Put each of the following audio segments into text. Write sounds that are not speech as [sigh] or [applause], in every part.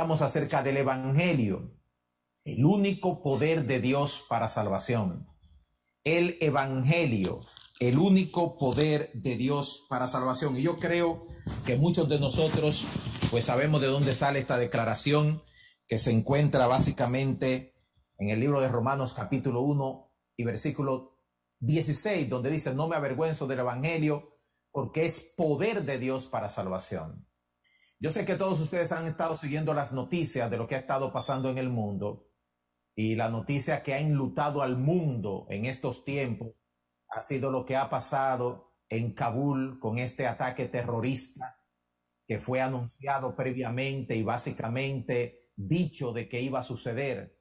acerca del Evangelio, el único poder de Dios para salvación. El Evangelio, el único poder de Dios para salvación. Y yo creo que muchos de nosotros pues sabemos de dónde sale esta declaración que se encuentra básicamente en el libro de Romanos capítulo 1 y versículo 16, donde dice, no me avergüenzo del Evangelio porque es poder de Dios para salvación. Yo sé que todos ustedes han estado siguiendo las noticias de lo que ha estado pasando en el mundo y la noticia que ha enlutado al mundo en estos tiempos ha sido lo que ha pasado en Kabul con este ataque terrorista que fue anunciado previamente y básicamente dicho de que iba a suceder.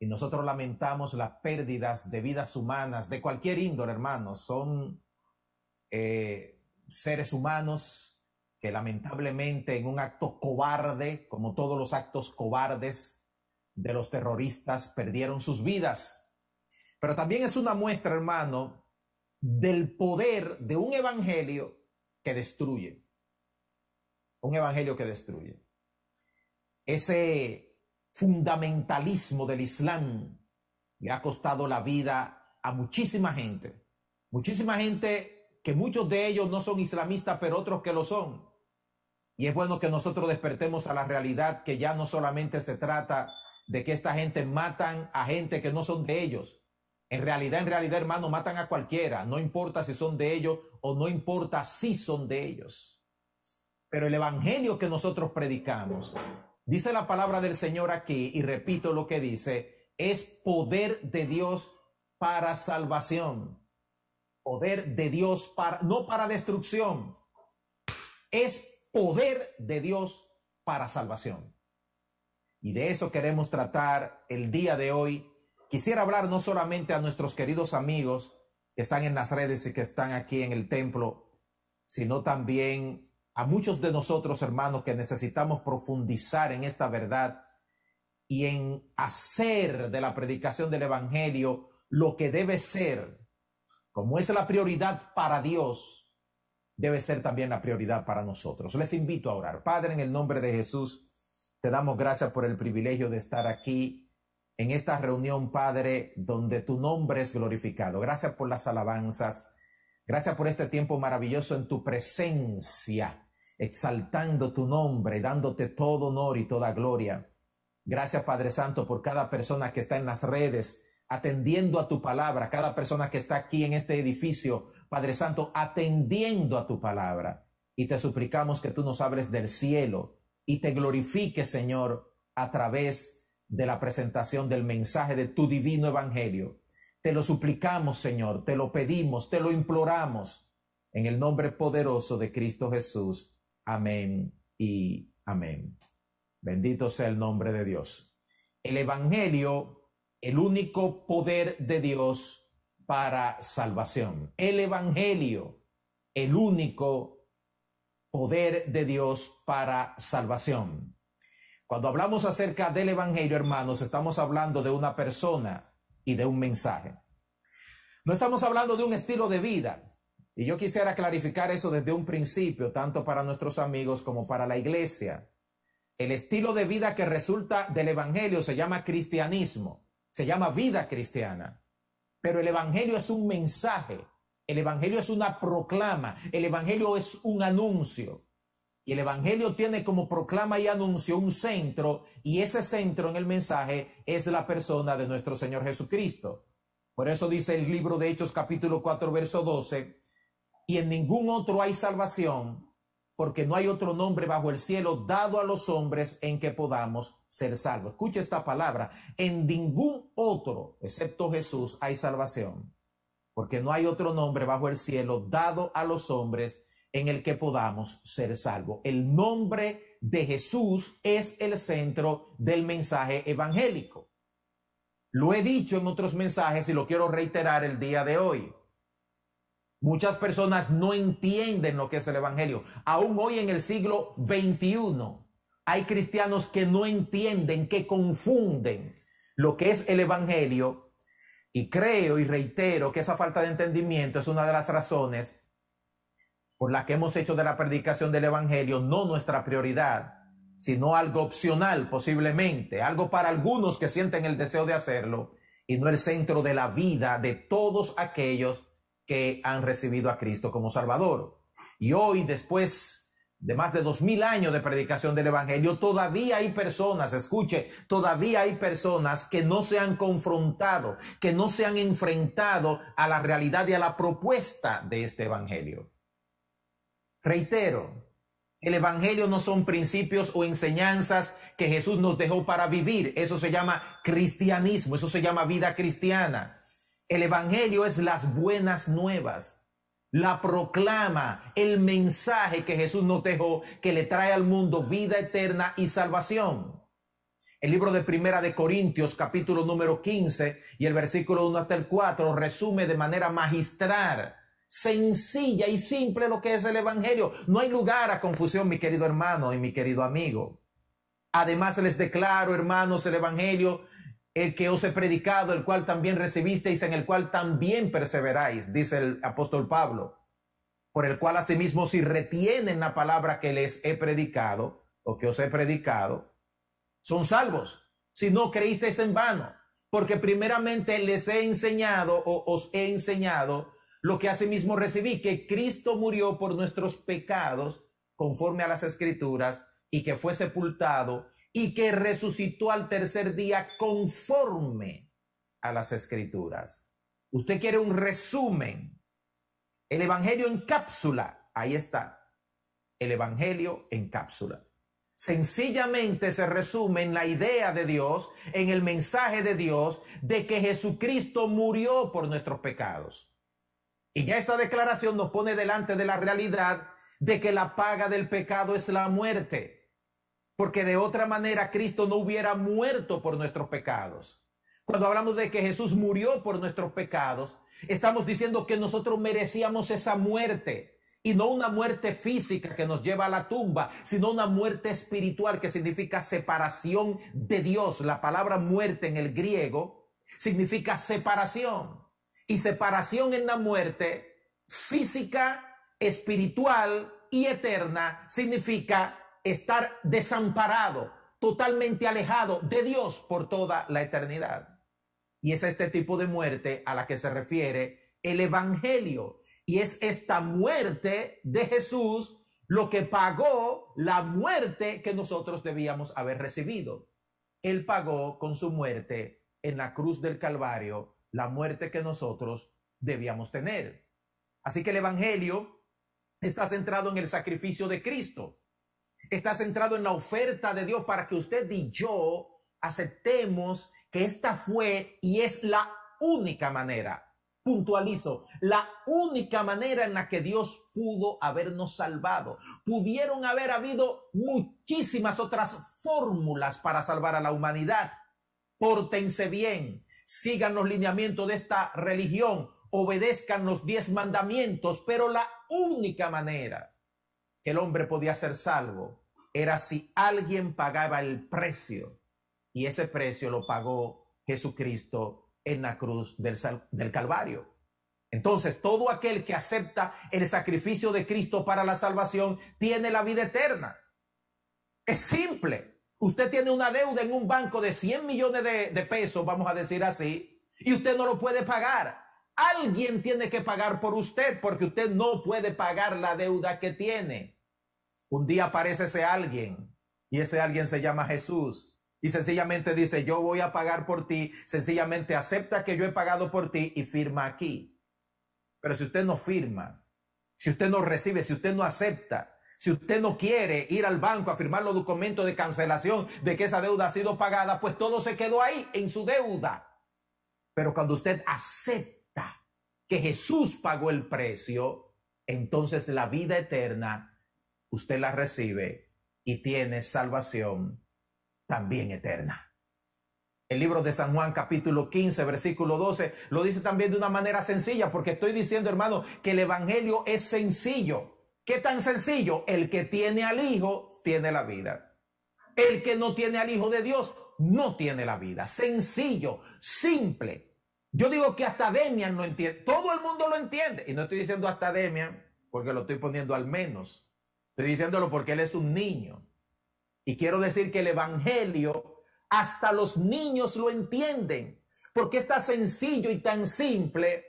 Y nosotros lamentamos las pérdidas de vidas humanas de cualquier índole, hermanos. Son eh, seres humanos que lamentablemente en un acto cobarde, como todos los actos cobardes de los terroristas, perdieron sus vidas. Pero también es una muestra, hermano, del poder de un evangelio que destruye un evangelio que destruye. Ese fundamentalismo del Islam le ha costado la vida a muchísima gente. Muchísima gente que muchos de ellos no son islamistas, pero otros que lo son. Y es bueno que nosotros despertemos a la realidad que ya no solamente se trata de que esta gente matan a gente que no son de ellos. En realidad, en realidad, hermano, matan a cualquiera. No importa si son de ellos o no importa si son de ellos. Pero el evangelio que nosotros predicamos, dice la palabra del Señor aquí, y repito lo que dice, es poder de Dios para salvación. Poder de Dios para, no para destrucción. Es poder de Dios para salvación. Y de eso queremos tratar el día de hoy. Quisiera hablar no solamente a nuestros queridos amigos que están en las redes y que están aquí en el templo, sino también a muchos de nosotros, hermanos, que necesitamos profundizar en esta verdad y en hacer de la predicación del Evangelio lo que debe ser, como es la prioridad para Dios, debe ser también la prioridad para nosotros. Les invito a orar. Padre, en el nombre de Jesús, te damos gracias por el privilegio de estar aquí en esta reunión, Padre, donde tu nombre es glorificado. Gracias por las alabanzas. Gracias por este tiempo maravilloso en tu presencia exaltando tu nombre, dándote todo honor y toda gloria. Gracias Padre Santo por cada persona que está en las redes, atendiendo a tu palabra, cada persona que está aquí en este edificio, Padre Santo, atendiendo a tu palabra. Y te suplicamos que tú nos abres del cielo y te glorifiques, Señor, a través de la presentación del mensaje de tu divino evangelio. Te lo suplicamos, Señor, te lo pedimos, te lo imploramos, en el nombre poderoso de Cristo Jesús. Amén y amén. Bendito sea el nombre de Dios. El Evangelio, el único poder de Dios para salvación. El Evangelio, el único poder de Dios para salvación. Cuando hablamos acerca del Evangelio, hermanos, estamos hablando de una persona y de un mensaje. No estamos hablando de un estilo de vida. Y yo quisiera clarificar eso desde un principio, tanto para nuestros amigos como para la iglesia. El estilo de vida que resulta del Evangelio se llama cristianismo, se llama vida cristiana. Pero el Evangelio es un mensaje, el Evangelio es una proclama, el Evangelio es un anuncio. Y el Evangelio tiene como proclama y anuncio un centro, y ese centro en el mensaje es la persona de nuestro Señor Jesucristo. Por eso dice el libro de Hechos capítulo 4, verso 12, y en ningún otro hay salvación, porque no hay otro nombre bajo el cielo dado a los hombres en que podamos ser salvos. Escucha esta palabra, en ningún otro, excepto Jesús, hay salvación, porque no hay otro nombre bajo el cielo dado a los hombres en el que podamos ser salvos. El nombre de Jesús es el centro del mensaje evangélico. Lo he dicho en otros mensajes y lo quiero reiterar el día de hoy. Muchas personas no entienden lo que es el Evangelio. Aún hoy en el siglo XXI hay cristianos que no entienden, que confunden lo que es el Evangelio. Y creo y reitero que esa falta de entendimiento es una de las razones por la que hemos hecho de la predicación del Evangelio no nuestra prioridad, sino algo opcional posiblemente, algo para algunos que sienten el deseo de hacerlo y no el centro de la vida de todos aquellos que han recibido a Cristo como Salvador. Y hoy, después de más de dos mil años de predicación del Evangelio, todavía hay personas, escuche, todavía hay personas que no se han confrontado, que no se han enfrentado a la realidad y a la propuesta de este Evangelio. Reitero, el Evangelio no son principios o enseñanzas que Jesús nos dejó para vivir. Eso se llama cristianismo, eso se llama vida cristiana. El Evangelio es las buenas nuevas, la proclama, el mensaje que Jesús nos dejó, que le trae al mundo vida eterna y salvación. El libro de Primera de Corintios, capítulo número 15 y el versículo 1 hasta el 4 resume de manera magistral sencilla y simple lo que es el Evangelio. No hay lugar a confusión, mi querido hermano y mi querido amigo. Además les declaro, hermanos, el Evangelio, el que os he predicado, el cual también recibisteis, en el cual también perseveráis, dice el apóstol Pablo, por el cual asimismo si retienen la palabra que les he predicado o que os he predicado, son salvos. Si no creísteis en vano, porque primeramente les he enseñado o os he enseñado lo que asimismo recibí, que Cristo murió por nuestros pecados conforme a las escrituras y que fue sepultado y que resucitó al tercer día conforme a las escrituras. Usted quiere un resumen. El Evangelio en cápsula. Ahí está. El Evangelio en cápsula. Sencillamente se resume en la idea de Dios, en el mensaje de Dios, de que Jesucristo murió por nuestros pecados y ya esta declaración nos pone delante de la realidad de que la paga del pecado es la muerte. Porque de otra manera Cristo no hubiera muerto por nuestros pecados. Cuando hablamos de que Jesús murió por nuestros pecados, estamos diciendo que nosotros merecíamos esa muerte. Y no una muerte física que nos lleva a la tumba, sino una muerte espiritual que significa separación de Dios. La palabra muerte en el griego significa separación y separación en la muerte física, espiritual y eterna significa estar desamparado, totalmente alejado de Dios por toda la eternidad. Y es este tipo de muerte a la que se refiere el Evangelio. Y es esta muerte de Jesús lo que pagó la muerte que nosotros debíamos haber recibido. Él pagó con su muerte en la cruz del Calvario la muerte que nosotros debíamos tener. Así que el Evangelio está centrado en el sacrificio de Cristo. Está centrado en la oferta de Dios para que usted y yo aceptemos que esta fue y es la única manera, puntualizo, la única manera en la que Dios pudo habernos salvado. Pudieron haber habido muchísimas otras fórmulas para salvar a la humanidad. Pórtense bien, sigan los lineamientos de esta religión, obedezcan los diez mandamientos, pero la única manera que el hombre podía ser salvo era si alguien pagaba el precio. Y ese precio lo pagó Jesucristo en la cruz del, del Calvario. Entonces, todo aquel que acepta el sacrificio de Cristo para la salvación tiene la vida eterna. Es simple. Usted tiene una deuda en un banco de 100 millones de, pesos, vamos a decir así, y usted no lo puede pagar. Alguien tiene que pagar por usted porque usted no puede pagar la deuda que tiene. Un día aparece ese alguien y ese alguien se llama Jesús y sencillamente dice, yo voy a pagar por ti, sencillamente acepta que yo he pagado por ti y firma aquí. Pero si usted no firma, si usted no recibe, si usted no acepta, si usted no quiere ir al banco a firmar los documentos de cancelación de que esa deuda ha sido pagada, pues todo se quedó ahí en su deuda. Pero cuando usted acepta que Jesús pagó el precio, entonces la vida eterna usted la recibe y tiene salvación también eterna. El libro de San Juan capítulo 15 versículo 12 lo dice también de una manera sencilla porque estoy diciendo hermano que el Evangelio es sencillo. ¿Qué tan sencillo? El que tiene al Hijo tiene la vida. El que no tiene al Hijo de Dios no tiene la vida. Sencillo, simple. Yo digo que hasta Demian lo entiende. Todo el mundo lo entiende. Y no estoy diciendo hasta Demian porque lo estoy poniendo al menos. Estoy diciéndolo porque él es un niño. Y quiero decir que el Evangelio hasta los niños lo entienden, porque es tan sencillo y tan simple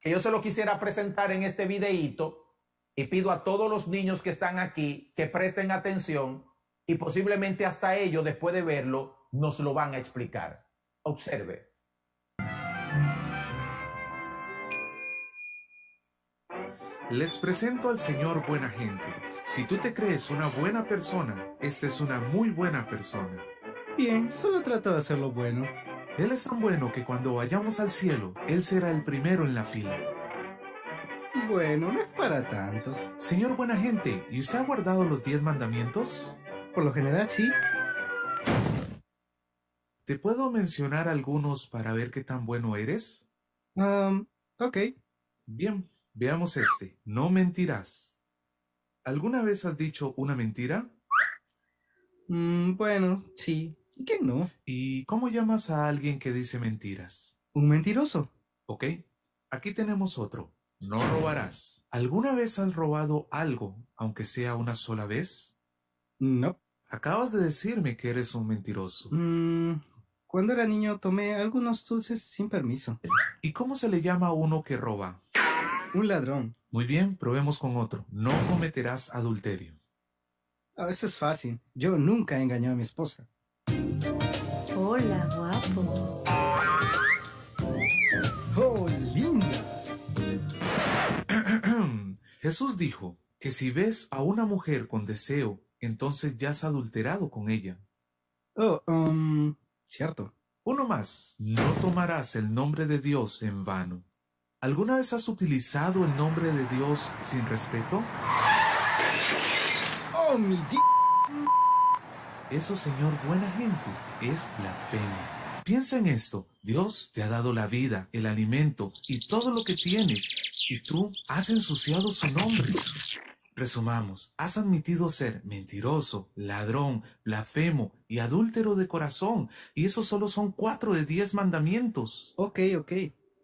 que yo se lo quisiera presentar en este videíto y pido a todos los niños que están aquí que presten atención y posiblemente hasta ellos después de verlo nos lo van a explicar. Observe. Les presento al Señor buena gente. Si tú te crees una buena persona, esta es una muy buena persona. Bien, solo trato de hacerlo bueno. Él es tan bueno que cuando vayamos al cielo, Él será el primero en la fila. Bueno, no es para tanto. Señor buena gente, ¿y usted ha guardado los diez mandamientos? Por lo general, sí. ¿Te puedo mencionar algunos para ver qué tan bueno eres? Um, ok. Bien, veamos este. No mentirás. ¿Alguna vez has dicho una mentira? Mm, bueno, sí. ¿Y qué no? ¿Y cómo llamas a alguien que dice mentiras? Un mentiroso. Ok, aquí tenemos otro. No robarás. ¿Alguna vez has robado algo, aunque sea una sola vez? No. Acabas de decirme que eres un mentiroso. Mm, cuando era niño tomé algunos dulces sin permiso. ¿Y cómo se le llama a uno que roba? Un ladrón. Muy bien, probemos con otro. No cometerás adulterio. A veces es fácil. Yo nunca he engañado a mi esposa. Hola, guapo. ¡Oh, linda! [clears throat] Jesús dijo que si ves a una mujer con deseo, entonces ya has adulterado con ella. Oh, um, cierto. Uno más, no tomarás el nombre de Dios en vano. ¿Alguna vez has utilizado el nombre de Dios sin respeto? ¡Oh, mi di... Eso, Señor, buena gente, es blasfemia. Piensa en esto. Dios te ha dado la vida, el alimento y todo lo que tienes, y tú has ensuciado su nombre. Resumamos, has admitido ser mentiroso, ladrón, blasfemo y adúltero de corazón, y esos solo son cuatro de diez mandamientos. Ok, ok.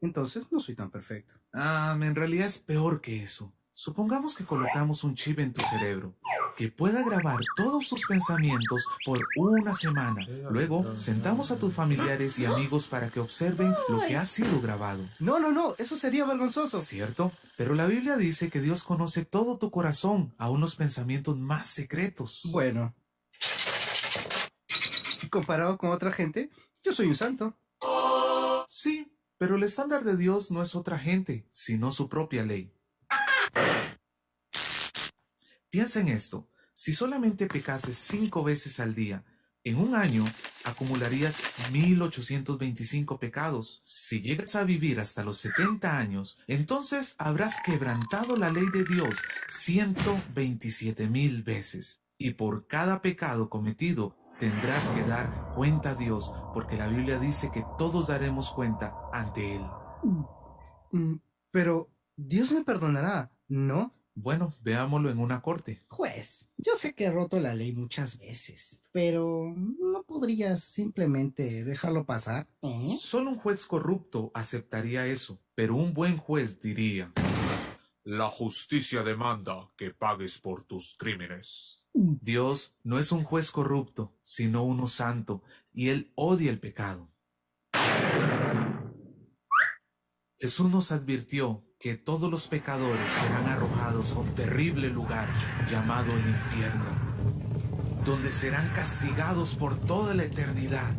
Entonces no soy tan perfecto. Ah, en realidad es peor que eso. Supongamos que colocamos un chip en tu cerebro que pueda grabar todos tus pensamientos por una semana. Luego, sentamos a tus familiares y amigos para que observen lo que ha sido grabado. No, no, no. Eso sería vergonzoso. ¿Cierto? Pero la Biblia dice que Dios conoce todo tu corazón, aún los pensamientos más secretos. Bueno. Comparado con otra gente, yo soy un santo. Sí, pero el estándar de Dios no es otra gente, sino su propia ley. Piensa en esto. Si solamente pecases cinco veces al día, en un año acumularías 1825 pecados. Si llegas a vivir hasta los 70 años, entonces habrás quebrantado la ley de Dios 127 mil veces. Y por cada pecado cometido tendrás que dar cuenta a Dios, porque la Biblia dice que todos daremos cuenta ante Él. Mm, Pero Dios me perdonará, ¿no? Bueno, veámoslo en una corte. Juez, yo sé que he roto la ley muchas veces, pero ¿no podrías simplemente dejarlo pasar? ¿Eh? Solo un juez corrupto aceptaría eso, pero un buen juez diría, La justicia demanda que pagues por tus crímenes. Dios no es un juez corrupto, sino uno santo, y Él odia el pecado. Jesús nos advirtió que todos los pecadores serán arrojados a un terrible lugar llamado el infierno, donde serán castigados por toda la eternidad.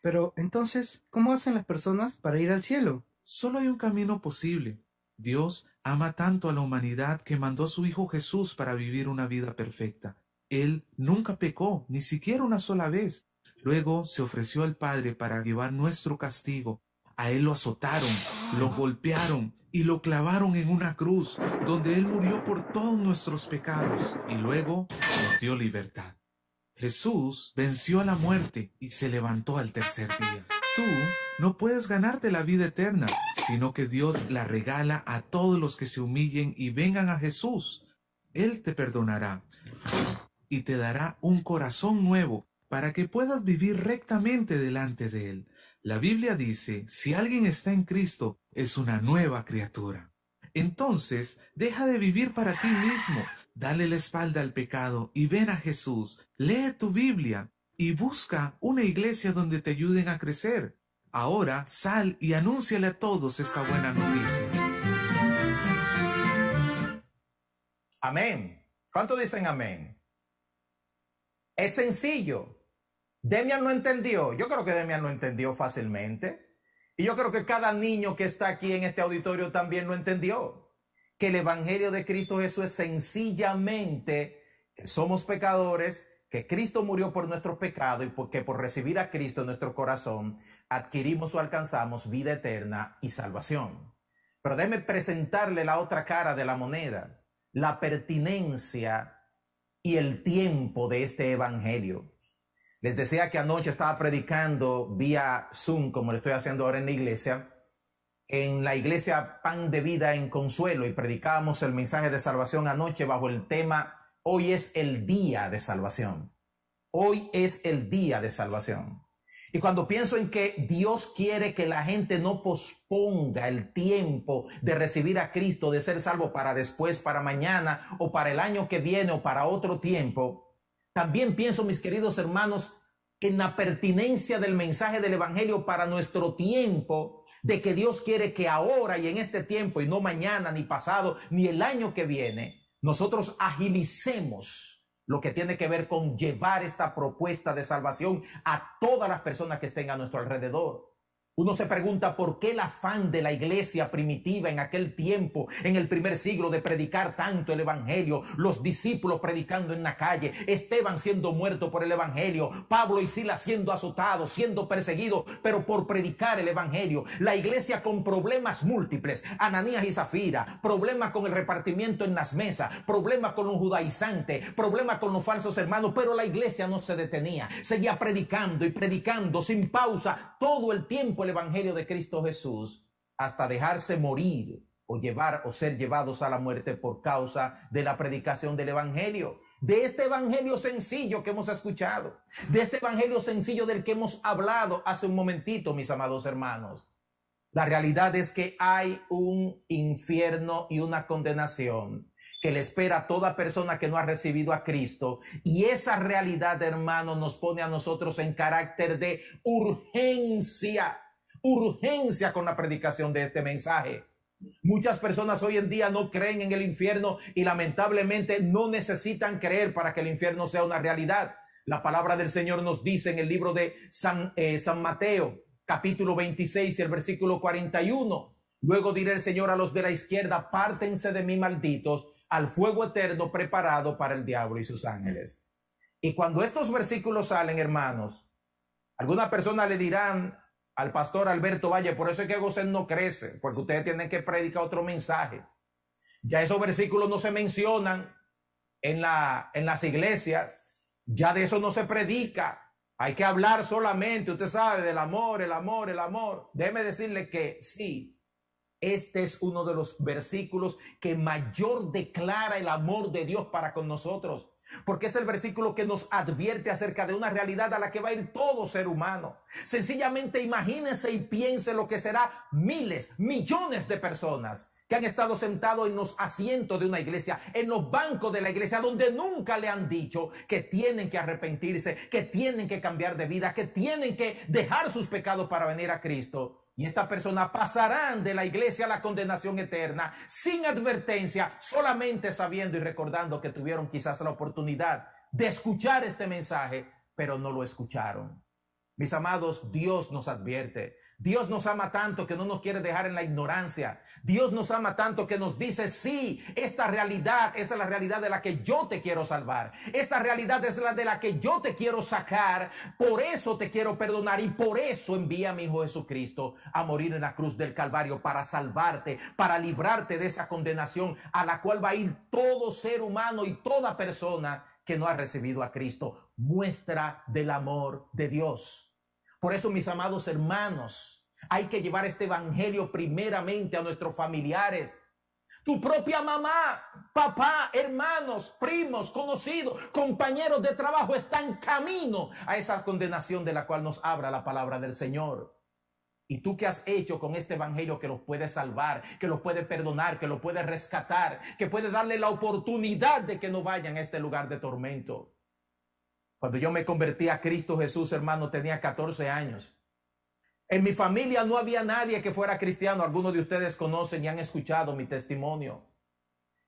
Pero entonces, ¿cómo hacen las personas para ir al cielo? Solo hay un camino posible. Dios ama tanto a la humanidad que mandó a su Hijo Jesús para vivir una vida perfecta. Él nunca pecó, ni siquiera una sola vez. Luego se ofreció al Padre para llevar nuestro castigo. A Él lo azotaron, lo golpearon y lo clavaron en una cruz, donde Él murió por todos nuestros pecados y luego nos dio libertad. Jesús venció a la muerte y se levantó al tercer día. Tú no puedes ganarte la vida eterna, sino que Dios la regala a todos los que se humillen y vengan a Jesús. Él te perdonará y te dará un corazón nuevo para que puedas vivir rectamente delante de Él. La Biblia dice, si alguien está en Cristo, es una nueva criatura. Entonces, deja de vivir para ti mismo, Dale la espalda al pecado y ven a Jesús. Lee tu Biblia y busca una iglesia donde te ayuden a crecer. Ahora sal y anúnciale a todos esta buena noticia. Amén. ¿Cuánto dicen amén? Es sencillo. Demian no entendió. Yo creo que Demian lo entendió fácilmente. Y yo creo que cada niño que está aquí en este auditorio también lo entendió. Que el Evangelio de Cristo Jesús es sencillamente que somos pecadores, que Cristo murió por nuestros pecados y porque por recibir a Cristo en nuestro corazón adquirimos o alcanzamos vida eterna y salvación. Pero déme presentarle la otra cara de la moneda, la pertinencia y el tiempo de este Evangelio. Les decía que anoche estaba predicando vía Zoom, como lo estoy haciendo ahora en la iglesia, en la iglesia Pan de Vida en Consuelo y predicábamos el mensaje de salvación anoche bajo el tema Hoy es el día de salvación. Hoy es el día de salvación. Y cuando pienso en que Dios quiere que la gente no posponga el tiempo de recibir a Cristo, de ser salvo para después, para mañana o para el año que viene o para otro tiempo, también pienso, mis queridos hermanos, en la pertinencia del mensaje del Evangelio para nuestro tiempo, de que Dios quiere que ahora y en este tiempo y no mañana, ni pasado, ni el año que viene, nosotros agilicemos lo que tiene que ver con llevar esta propuesta de salvación a todas las personas que estén a nuestro alrededor. Uno se pregunta por qué el afán de la iglesia primitiva en aquel tiempo, en el primer siglo, de predicar tanto el Evangelio, los discípulos predicando en la calle, Esteban siendo muerto por el Evangelio, Pablo y Silas siendo azotados, siendo perseguidos, pero por predicar el Evangelio, la iglesia con problemas múltiples, Ananías y Zafira, problemas con el repartimiento en las mesas, problemas con los judaizantes, problemas con los falsos hermanos, pero la iglesia no se detenía, seguía predicando y predicando sin pausa todo el tiempo el Evangelio de Cristo Jesús hasta dejarse morir o llevar o ser llevados a la muerte por causa de la predicación del Evangelio. De este Evangelio sencillo que hemos escuchado, de este Evangelio sencillo del que hemos hablado hace un momentito, mis amados hermanos. La realidad es que hay un infierno y una condenación que le espera a toda persona que no ha recibido a Cristo. Y esa realidad, hermano, nos pone a nosotros en carácter de urgencia urgencia con la predicación de este mensaje. Muchas personas hoy en día no creen en el infierno y lamentablemente no necesitan creer para que el infierno sea una realidad. La palabra del Señor nos dice en el libro de San, eh, San Mateo, capítulo 26 y el versículo 41. Luego dirá el Señor a los de la izquierda, pártense de mí malditos al fuego eterno preparado para el diablo y sus ángeles. Y cuando estos versículos salen, hermanos, alguna persona le dirán, al pastor Alberto Valle. Por eso es que Gosén no crece, porque ustedes tienen que predicar otro mensaje. Ya esos versículos no se mencionan en, la, en las iglesias. Ya de eso no se predica. Hay que hablar solamente, usted sabe, del amor, el amor, el amor. Déjeme decirle que sí, este es uno de los versículos que mayor declara el amor de Dios para con nosotros. Porque es el versículo que nos advierte acerca de una realidad a la que va a ir todo ser humano. Sencillamente imagínense y piense lo que será miles, millones de personas que han estado sentados en los asientos de una iglesia, en los bancos de la iglesia, donde nunca le han dicho que tienen que arrepentirse, que tienen que cambiar de vida, que tienen que dejar sus pecados para venir a Cristo. Y estas personas pasarán de la iglesia a la condenación eterna sin advertencia, solamente sabiendo y recordando que tuvieron quizás la oportunidad de escuchar este mensaje, pero no lo escucharon. Mis amados, Dios nos advierte. Dios nos ama tanto que no nos quiere dejar en la ignorancia. Dios nos ama tanto que nos dice, sí, esta realidad es la realidad de la que yo te quiero salvar. Esta realidad es la de la que yo te quiero sacar. Por eso te quiero perdonar y por eso envía a mi Hijo Jesucristo a morir en la cruz del Calvario para salvarte, para librarte de esa condenación a la cual va a ir todo ser humano y toda persona que no ha recibido a Cristo. Muestra del amor de Dios. Por eso, mis amados hermanos, hay que llevar este evangelio primeramente a nuestros familiares. Tu propia mamá, papá, hermanos, primos, conocidos, compañeros de trabajo están camino a esa condenación de la cual nos habla la palabra del Señor. ¿Y tú qué has hecho con este evangelio que los puede salvar, que los puede perdonar, que los puede rescatar, que puede darle la oportunidad de que no vayan a este lugar de tormento? Cuando yo me convertí a Cristo Jesús, hermano, tenía 14 años. En mi familia no había nadie que fuera cristiano. Algunos de ustedes conocen y han escuchado mi testimonio.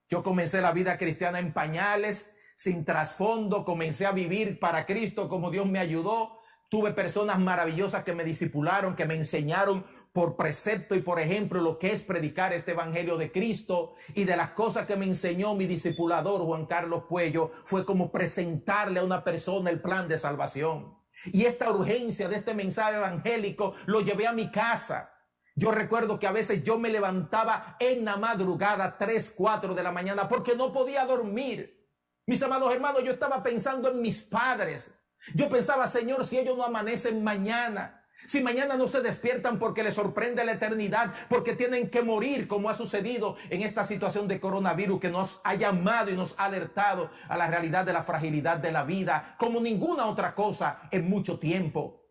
Yo comencé la vida cristiana en pañales, sin trasfondo, comencé a vivir para Cristo como Dios me ayudó. Tuve personas maravillosas que me disipularon, que me enseñaron por precepto y por ejemplo lo que es predicar este evangelio de Cristo y de las cosas que me enseñó mi discipulador Juan Carlos Puello fue como presentarle a una persona el plan de salvación. Y esta urgencia de este mensaje evangélico lo llevé a mi casa. Yo recuerdo que a veces yo me levantaba en la madrugada, 3, 4 de la mañana, porque no podía dormir. Mis amados hermanos, yo estaba pensando en mis padres. Yo pensaba, Señor, si ellos no amanecen mañana, si mañana no se despiertan porque les sorprende la eternidad, porque tienen que morir, como ha sucedido en esta situación de coronavirus que nos ha llamado y nos ha alertado a la realidad de la fragilidad de la vida, como ninguna otra cosa en mucho tiempo.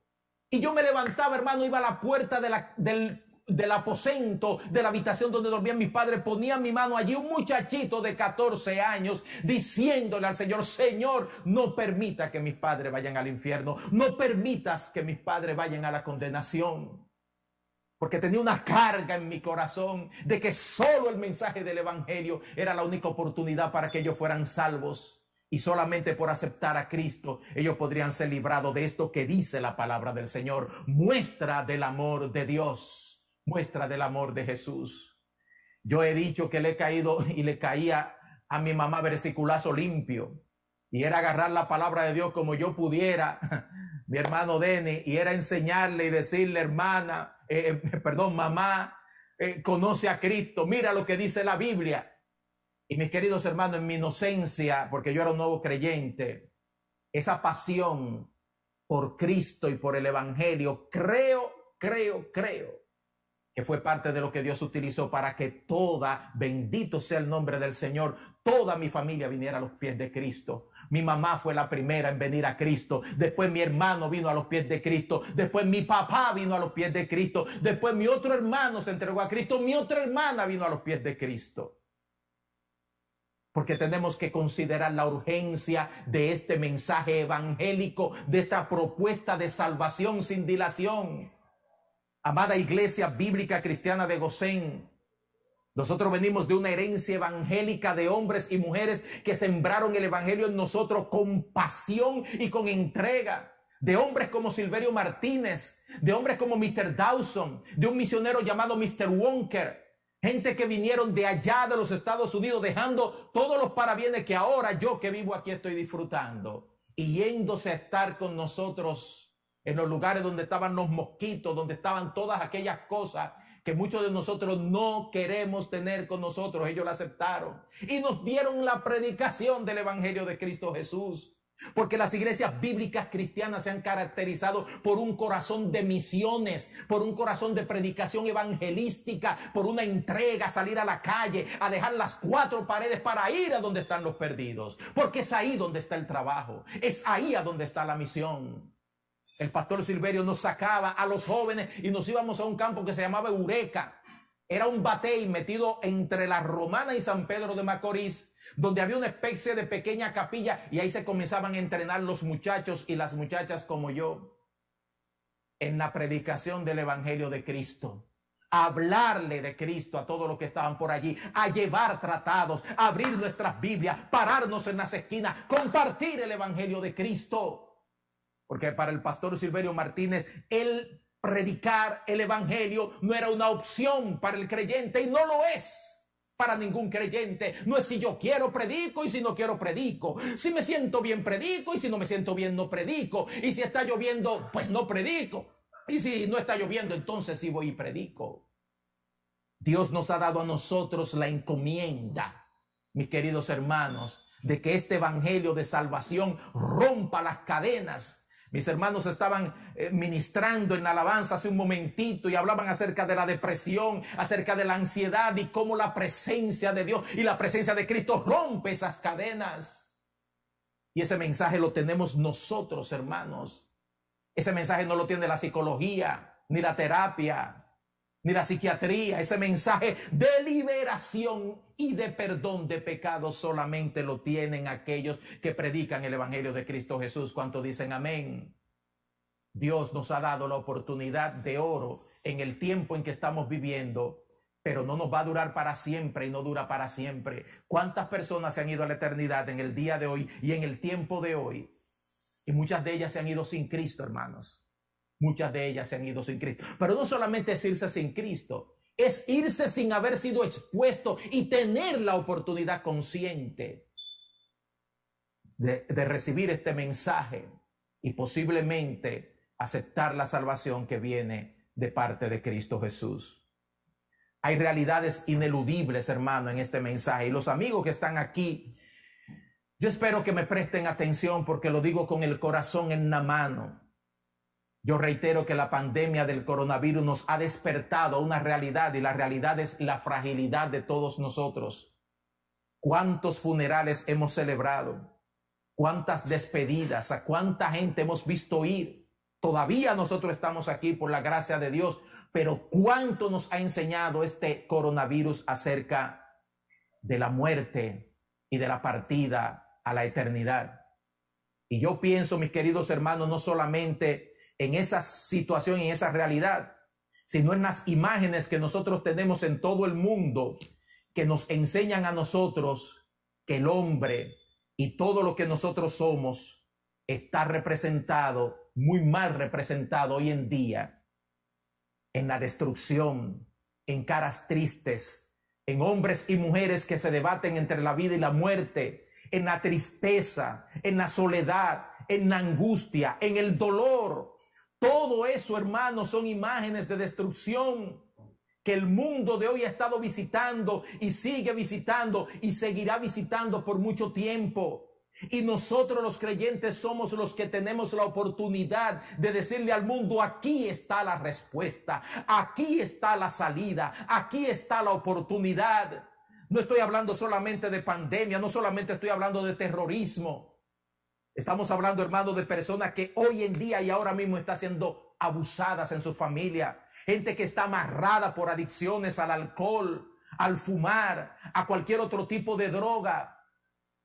Y yo me levantaba, hermano, iba a la puerta de la, del del aposento de la habitación donde dormían mis padres, ponía mi mano allí un muchachito de 14 años diciéndole al Señor, Señor, no permita que mis padres vayan al infierno, no permitas que mis padres vayan a la condenación. Porque tenía una carga en mi corazón de que solo el mensaje del Evangelio era la única oportunidad para que ellos fueran salvos. Y solamente por aceptar a Cristo ellos podrían ser librados de esto que dice la palabra del Señor, muestra del amor de Dios muestra del amor de Jesús. Yo he dicho que le he caído y le caía a mi mamá versiculazo limpio y era agarrar la palabra de Dios como yo pudiera, [laughs] mi hermano Denny, y era enseñarle y decirle, hermana, eh, eh, [laughs] perdón, mamá, eh, conoce a Cristo, mira lo que dice la Biblia. Y mis queridos hermanos, en mi inocencia, porque yo era un nuevo creyente, esa pasión por Cristo y por el Evangelio, creo, creo, creo que fue parte de lo que Dios utilizó para que toda, bendito sea el nombre del Señor, toda mi familia viniera a los pies de Cristo. Mi mamá fue la primera en venir a Cristo. Después mi hermano vino a los pies de Cristo. Después mi papá vino a los pies de Cristo. Después mi otro hermano se entregó a Cristo. Mi otra hermana vino a los pies de Cristo. Porque tenemos que considerar la urgencia de este mensaje evangélico, de esta propuesta de salvación sin dilación. Amada iglesia bíblica cristiana de Gosén, nosotros venimos de una herencia evangélica de hombres y mujeres que sembraron el evangelio en nosotros con pasión y con entrega. De hombres como Silverio Martínez, de hombres como Mr. Dawson, de un misionero llamado Mr. Wonker, gente que vinieron de allá de los Estados Unidos dejando todos los parabienes que ahora yo que vivo aquí estoy disfrutando y yéndose a estar con nosotros en los lugares donde estaban los mosquitos, donde estaban todas aquellas cosas que muchos de nosotros no queremos tener con nosotros. Ellos la aceptaron y nos dieron la predicación del Evangelio de Cristo Jesús. Porque las iglesias bíblicas cristianas se han caracterizado por un corazón de misiones, por un corazón de predicación evangelística, por una entrega, salir a la calle, a dejar las cuatro paredes para ir a donde están los perdidos. Porque es ahí donde está el trabajo, es ahí a donde está la misión. El pastor Silverio nos sacaba a los jóvenes y nos íbamos a un campo que se llamaba Eureka. Era un batey metido entre la Romana y San Pedro de Macorís, donde había una especie de pequeña capilla y ahí se comenzaban a entrenar los muchachos y las muchachas como yo en la predicación del Evangelio de Cristo. Hablarle de Cristo a todos los que estaban por allí, a llevar tratados, a abrir nuestras Biblias, pararnos en las esquinas, compartir el Evangelio de Cristo. Porque para el pastor Silverio Martínez, el predicar el Evangelio no era una opción para el creyente y no lo es para ningún creyente. No es si yo quiero predico y si no quiero predico. Si me siento bien predico y si no me siento bien no predico. Y si está lloviendo, pues no predico. Y si no está lloviendo, entonces sí voy y predico. Dios nos ha dado a nosotros la encomienda, mis queridos hermanos, de que este evangelio de salvación rompa las cadenas mis hermanos estaban eh, ministrando en alabanza hace un momentito y hablaban acerca de la depresión, acerca de la ansiedad y cómo la presencia de Dios y la presencia de Cristo rompe esas cadenas. Y ese mensaje lo tenemos nosotros, hermanos. Ese mensaje no lo tiene la psicología. ni la terapia, ni la psiquiatría. Ese mensaje de liberación y de perdón de pecados solamente lo tienen aquellos que predican el Evangelio de Cristo Jesús. Cuanto dicen amén. Dios nos ha dado la oportunidad de oro en el tiempo en que estamos viviendo, pero no nos va a durar para siempre y no dura para siempre. ¿Cuántas personas se han ido a la eternidad en el día de hoy y en el tiempo de hoy? Y muchas de ellas se han ido sin Cristo, hermanos. Muchas de ellas se han ido sin Cristo. Pero no solamente es irse sin Cristo, es irse sin haber sido expuesto y tener la oportunidad consciente de, de recibir este mensaje y posiblemente aceptar la salvación que viene de parte de Cristo Jesús. Hay realidades ineludibles, hermano, en este mensaje. Y los amigos que están aquí, yo espero que me presten atención porque lo digo con el corazón en la mano. Yo reitero que la pandemia del coronavirus nos ha despertado una realidad y la realidad es la fragilidad de todos nosotros. ¿Cuántos funerales hemos celebrado? ¿Cuántas despedidas? ¿A cuánta gente hemos visto ir? Todavía nosotros estamos aquí por la gracia de Dios, pero cuánto nos ha enseñado este coronavirus acerca de la muerte y de la partida a la eternidad. Y yo pienso, mis queridos hermanos, no solamente en esa situación, en esa realidad, sino en las imágenes que nosotros tenemos en todo el mundo que nos enseñan a nosotros que el hombre y todo lo que nosotros somos está representado muy mal representado hoy en día en la destrucción, en caras tristes, en hombres y mujeres que se debaten entre la vida y la muerte, en la tristeza, en la soledad, en la angustia, en el dolor. Todo eso, hermanos, son imágenes de destrucción que el mundo de hoy ha estado visitando y sigue visitando y seguirá visitando por mucho tiempo. Y nosotros los creyentes somos los que tenemos la oportunidad de decirle al mundo, aquí está la respuesta, aquí está la salida, aquí está la oportunidad. No estoy hablando solamente de pandemia, no solamente estoy hablando de terrorismo. Estamos hablando, hermano, de personas que hoy en día y ahora mismo están siendo abusadas en su familia. Gente que está amarrada por adicciones al alcohol, al fumar, a cualquier otro tipo de droga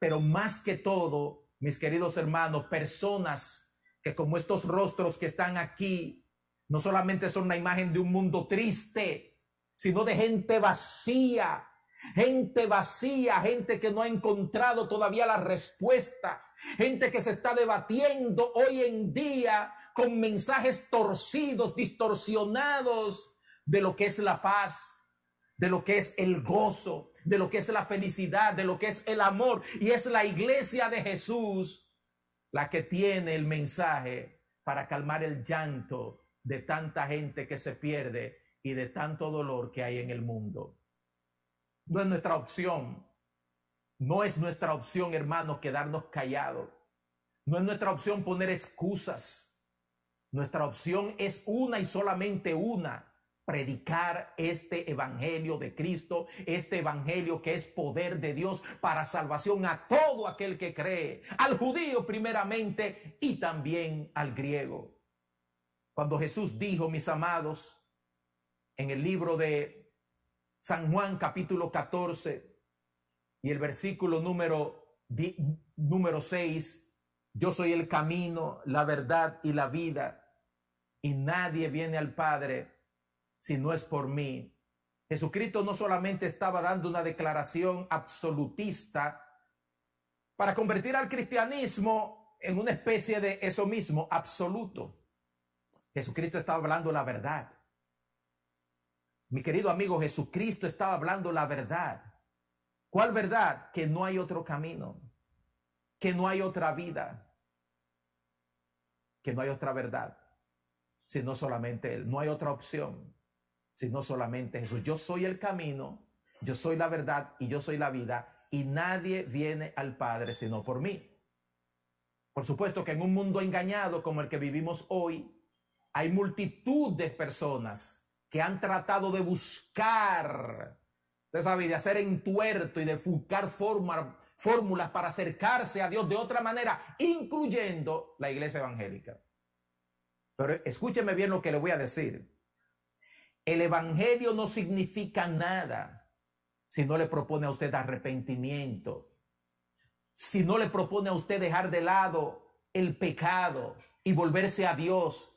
pero más que todo, mis queridos hermanos, personas que como estos rostros que están aquí, no solamente son la imagen de un mundo triste, sino de gente vacía, gente vacía, gente que no ha encontrado todavía la respuesta, gente que se está debatiendo hoy en día con mensajes torcidos, distorsionados de lo que es la paz, de lo que es el gozo, de lo que es la felicidad, de lo que es el amor. Y es la iglesia de Jesús la que tiene el mensaje para calmar el llanto de tanta gente que se pierde y de tanto dolor que hay en el mundo. No es nuestra opción. No es nuestra opción, hermanos, quedarnos callados. No es nuestra opción poner excusas. Nuestra opción es una y solamente una predicar este evangelio de Cristo, este evangelio que es poder de Dios para salvación a todo aquel que cree, al judío primeramente y también al griego. Cuando Jesús dijo, mis amados, en el libro de San Juan capítulo 14 y el versículo número, número 6, yo soy el camino, la verdad y la vida, y nadie viene al Padre si no es por mí. Jesucristo no solamente estaba dando una declaración absolutista para convertir al cristianismo en una especie de eso mismo, absoluto. Jesucristo estaba hablando la verdad. Mi querido amigo, Jesucristo estaba hablando la verdad. ¿Cuál verdad? Que no hay otro camino, que no hay otra vida, que no hay otra verdad, sino solamente Él. No hay otra opción sino solamente Jesús. Yo soy el camino, yo soy la verdad y yo soy la vida y nadie viene al Padre sino por mí. Por supuesto que en un mundo engañado como el que vivimos hoy, hay multitud de personas que han tratado de buscar, usted sabe, de hacer entuerto y de buscar fórmulas para acercarse a Dios de otra manera, incluyendo la iglesia evangélica. Pero escúcheme bien lo que le voy a decir. El Evangelio no significa nada si no le propone a usted arrepentimiento, si no le propone a usted dejar de lado el pecado y volverse a Dios,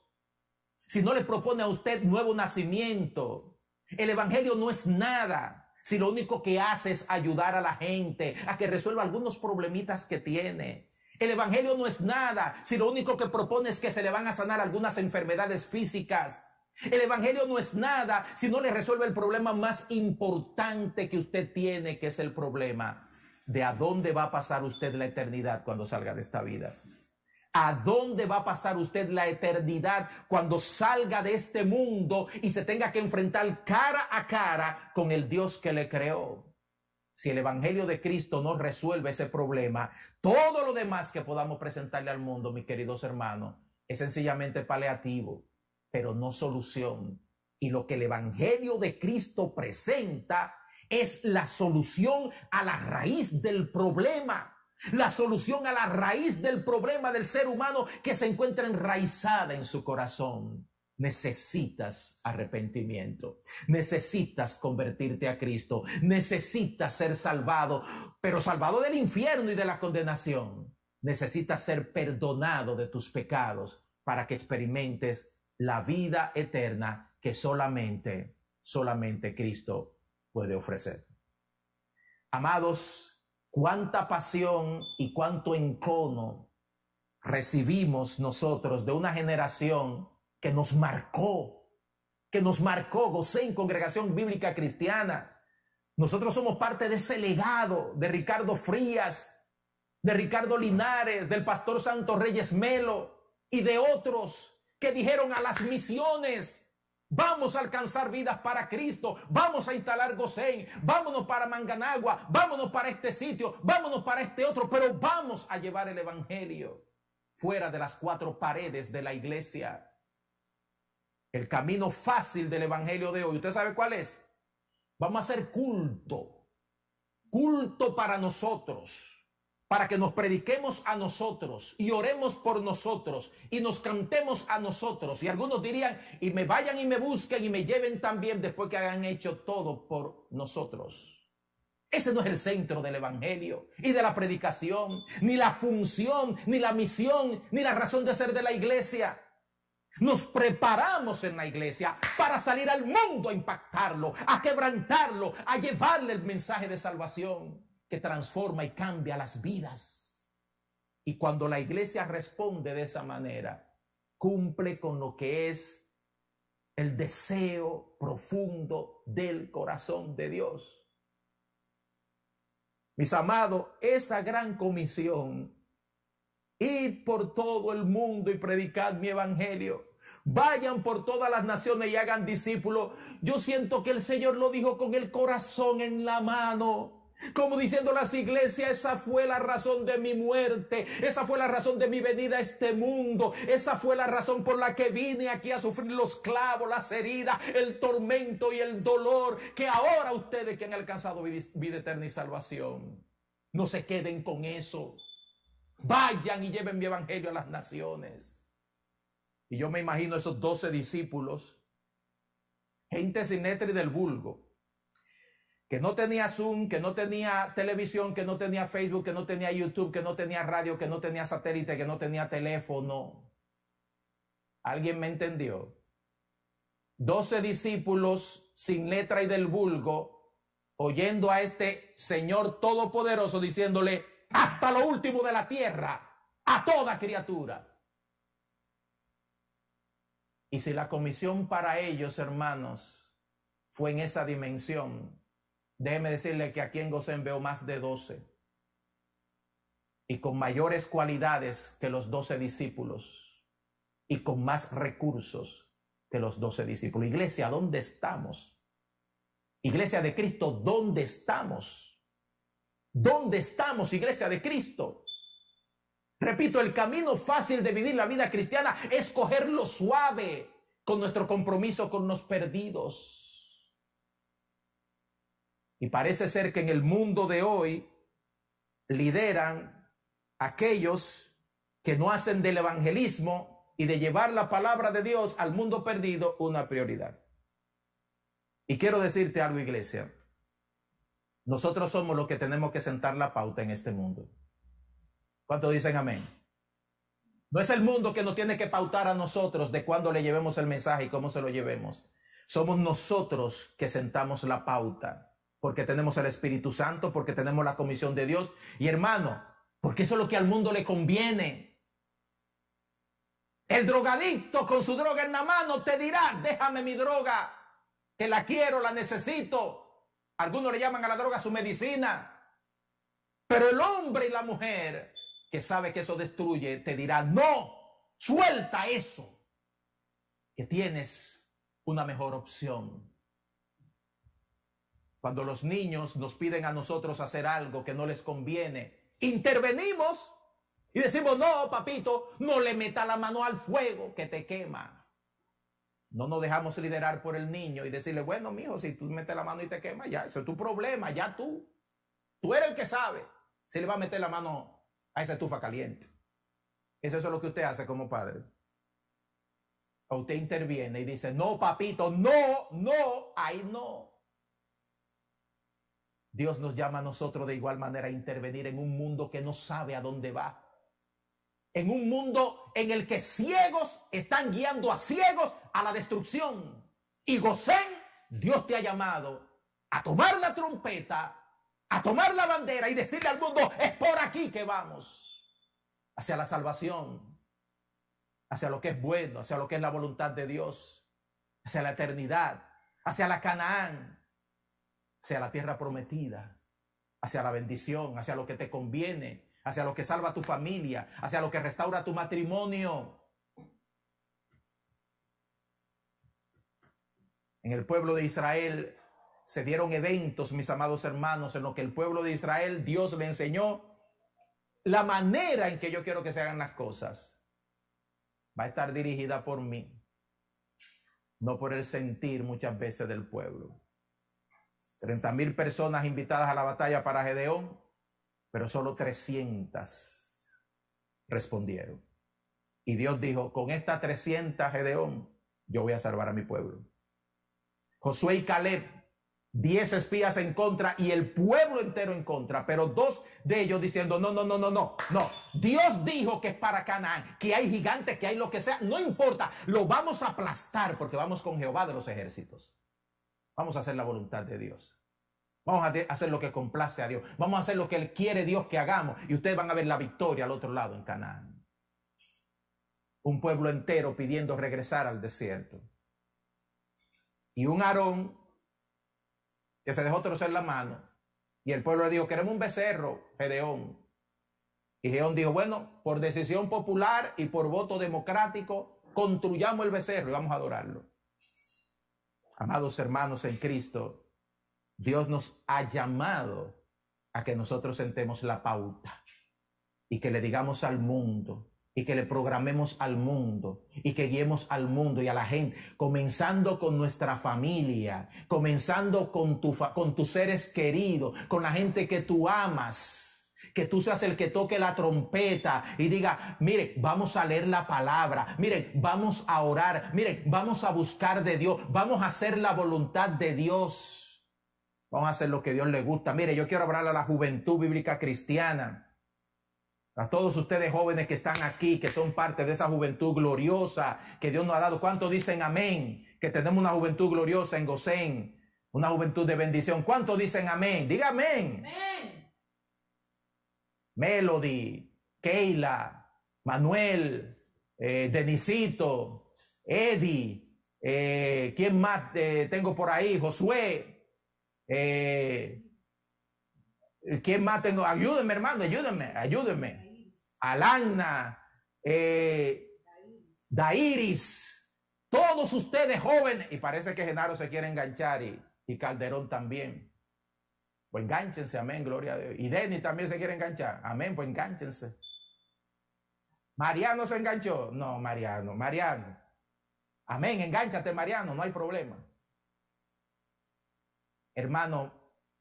si no le propone a usted nuevo nacimiento. El Evangelio no es nada si lo único que hace es ayudar a la gente a que resuelva algunos problemitas que tiene. El Evangelio no es nada si lo único que propone es que se le van a sanar algunas enfermedades físicas. El Evangelio no es nada si no le resuelve el problema más importante que usted tiene, que es el problema de a dónde va a pasar usted la eternidad cuando salga de esta vida. ¿A dónde va a pasar usted la eternidad cuando salga de este mundo y se tenga que enfrentar cara a cara con el Dios que le creó? Si el Evangelio de Cristo no resuelve ese problema, todo lo demás que podamos presentarle al mundo, mis queridos hermanos, es sencillamente paliativo, pero no solución. Y lo que el Evangelio de Cristo presenta es la solución a la raíz del problema la solución a la raíz del problema del ser humano que se encuentra enraizada en su corazón. Necesitas arrepentimiento, necesitas convertirte a Cristo, necesitas ser salvado, pero salvado del infierno y de la condenación. Necesitas ser perdonado de tus pecados para que experimentes la vida eterna que solamente, solamente Cristo puede ofrecer. Amados, cuánta pasión y cuánto encono recibimos nosotros de una generación que nos marcó, que nos marcó, gocé en congregación bíblica cristiana. Nosotros somos parte de ese legado de Ricardo Frías, de Ricardo Linares, del pastor Santo Reyes Melo y de otros que dijeron a las misiones, Vamos a alcanzar vidas para Cristo. Vamos a instalar Gosén. Vámonos para Manganagua. Vámonos para este sitio. Vámonos para este otro. Pero vamos a llevar el Evangelio fuera de las cuatro paredes de la iglesia. El camino fácil del Evangelio de hoy. ¿Usted sabe cuál es? Vamos a hacer culto. Culto para nosotros para que nos prediquemos a nosotros y oremos por nosotros y nos cantemos a nosotros. Y algunos dirían, y me vayan y me busquen y me lleven también después que hayan hecho todo por nosotros. Ese no es el centro del Evangelio y de la predicación, ni la función, ni la misión, ni la razón de ser de la iglesia. Nos preparamos en la iglesia para salir al mundo a impactarlo, a quebrantarlo, a llevarle el mensaje de salvación transforma y cambia las vidas. Y cuando la iglesia responde de esa manera, cumple con lo que es el deseo profundo del corazón de Dios. Mis amados, esa gran comisión, id por todo el mundo y predicad mi evangelio. Vayan por todas las naciones y hagan discípulos. Yo siento que el Señor lo dijo con el corazón en la mano. Como diciendo las iglesias, esa fue la razón de mi muerte, esa fue la razón de mi venida a este mundo, esa fue la razón por la que vine aquí a sufrir los clavos, las heridas, el tormento y el dolor, que ahora ustedes que han alcanzado vida eterna y salvación, no se queden con eso. Vayan y lleven mi evangelio a las naciones. Y yo me imagino esos doce discípulos, gente sin y del vulgo, que no tenía Zoom, que no tenía televisión, que no tenía Facebook, que no tenía YouTube, que no tenía radio, que no tenía satélite, que no tenía teléfono. ¿Alguien me entendió? Doce discípulos sin letra y del vulgo, oyendo a este Señor Todopoderoso diciéndole, hasta lo último de la tierra, a toda criatura. Y si la comisión para ellos, hermanos, fue en esa dimensión, Déjeme decirle que aquí en Gosén veo más de 12 y con mayores cualidades que los 12 discípulos y con más recursos que los 12 discípulos. Iglesia, ¿dónde estamos? Iglesia de Cristo, ¿dónde estamos? ¿Dónde estamos, Iglesia de Cristo? Repito, el camino fácil de vivir la vida cristiana es cogerlo suave con nuestro compromiso con los perdidos y parece ser que en el mundo de hoy lideran aquellos que no hacen del evangelismo y de llevar la palabra de Dios al mundo perdido una prioridad. Y quiero decirte algo, iglesia. Nosotros somos los que tenemos que sentar la pauta en este mundo. ¿Cuántos dicen amén? No es el mundo que nos tiene que pautar a nosotros de cuándo le llevemos el mensaje y cómo se lo llevemos. Somos nosotros que sentamos la pauta, porque tenemos el Espíritu Santo, porque tenemos la comisión de Dios. Y hermano, porque eso es lo que al mundo le conviene. El drogadicto con su droga en la mano te dirá, déjame mi droga, que la quiero, la necesito. Algunos le llaman a la droga su medicina. Pero el hombre y la mujer que sabe que eso destruye, te dirá, no, suelta eso, que tienes una mejor opción. Cuando los niños nos piden a nosotros hacer algo que no les conviene, intervenimos y decimos, no, papito, no le meta la mano al fuego que te quema. No nos dejamos liderar por el niño y decirle, bueno, mijo, si tú metes la mano y te quema, ya, eso es tu problema, ya tú. Tú eres el que sabe si le va a meter la mano a esa estufa caliente. Eso es lo que usted hace como padre. O usted interviene y dice, no, papito, no, no, ahí no. Dios nos llama a nosotros de igual manera a intervenir en un mundo que no sabe a dónde va. En un mundo en el que ciegos están guiando a ciegos a la destrucción. Y Gosén, Dios te ha llamado a tomar la trompeta a tomar la bandera y decirle al mundo, es por aquí que vamos, hacia la salvación, hacia lo que es bueno, hacia lo que es la voluntad de Dios, hacia la eternidad, hacia la Canaán, hacia la tierra prometida, hacia la bendición, hacia lo que te conviene, hacia lo que salva a tu familia, hacia lo que restaura tu matrimonio. En el pueblo de Israel se dieron eventos, mis amados hermanos, en lo que el pueblo de Israel, Dios le enseñó la manera en que yo quiero que se hagan las cosas. Va a estar dirigida por mí, no por el sentir muchas veces del pueblo. 30 mil personas invitadas a la batalla para Gedeón, pero solo 300 respondieron. Y Dios dijo, con estas 300 Gedeón, yo voy a salvar a mi pueblo. Josué y Caleb diez espías en contra y el pueblo entero en contra, pero dos de ellos diciendo, no, no, no, no, no, no, Dios dijo que es para Canaán, que hay gigantes, que hay lo que sea, no importa, lo vamos a aplastar porque vamos con Jehová de los ejércitos. Vamos a hacer la voluntad de Dios. Vamos a hacer lo que complace a Dios. Vamos a hacer lo que Él quiere Dios que hagamos. Y ustedes van a ver la victoria al otro lado en Canaán. Un pueblo entero pidiendo regresar al desierto. Y un Aarón que se dejó torcer la mano. Y el pueblo le dijo, queremos un becerro, Gedeón. Y Gedeón dijo, bueno, por decisión popular y por voto democrático, construyamos el becerro y vamos a adorarlo. Amados hermanos en Cristo, Dios nos ha llamado a que nosotros sentemos la pauta y que le digamos al mundo y que le programemos al mundo y que guiemos al mundo y a la gente, comenzando con nuestra familia, comenzando con, tu, con tus seres queridos, con la gente que tú amas. Que tú seas el que toque la trompeta y diga, mire, vamos a leer la palabra, mire, vamos a orar, mire, vamos a buscar de Dios, vamos a hacer la voluntad de Dios. Vamos a hacer lo que Dios le gusta. Mire, yo quiero hablar a la juventud bíblica cristiana. A todos ustedes jóvenes que están aquí, que son parte de esa juventud gloriosa que Dios nos ha dado. ¿Cuántos dicen amén? Que tenemos una juventud gloriosa en Gosén, una juventud de bendición. ¿Cuántos dicen amén? Diga amén. Melody, Keila, Manuel, eh, Denisito, Eddie, eh, ¿quién más eh, tengo por ahí? Josué. ¿Quién más tengo? Ayúdenme, hermano, ayúdenme, ayúdenme. Alana, Dairis, todos ustedes jóvenes, y parece que Genaro se quiere enganchar y Calderón también. Pues enganchense, amén, gloria a Dios. Y Denny también se quiere enganchar, amén, pues enganchense. Mariano se enganchó, no, Mariano, Mariano. Amén, engánchate, Mariano, no hay problema. Hermano,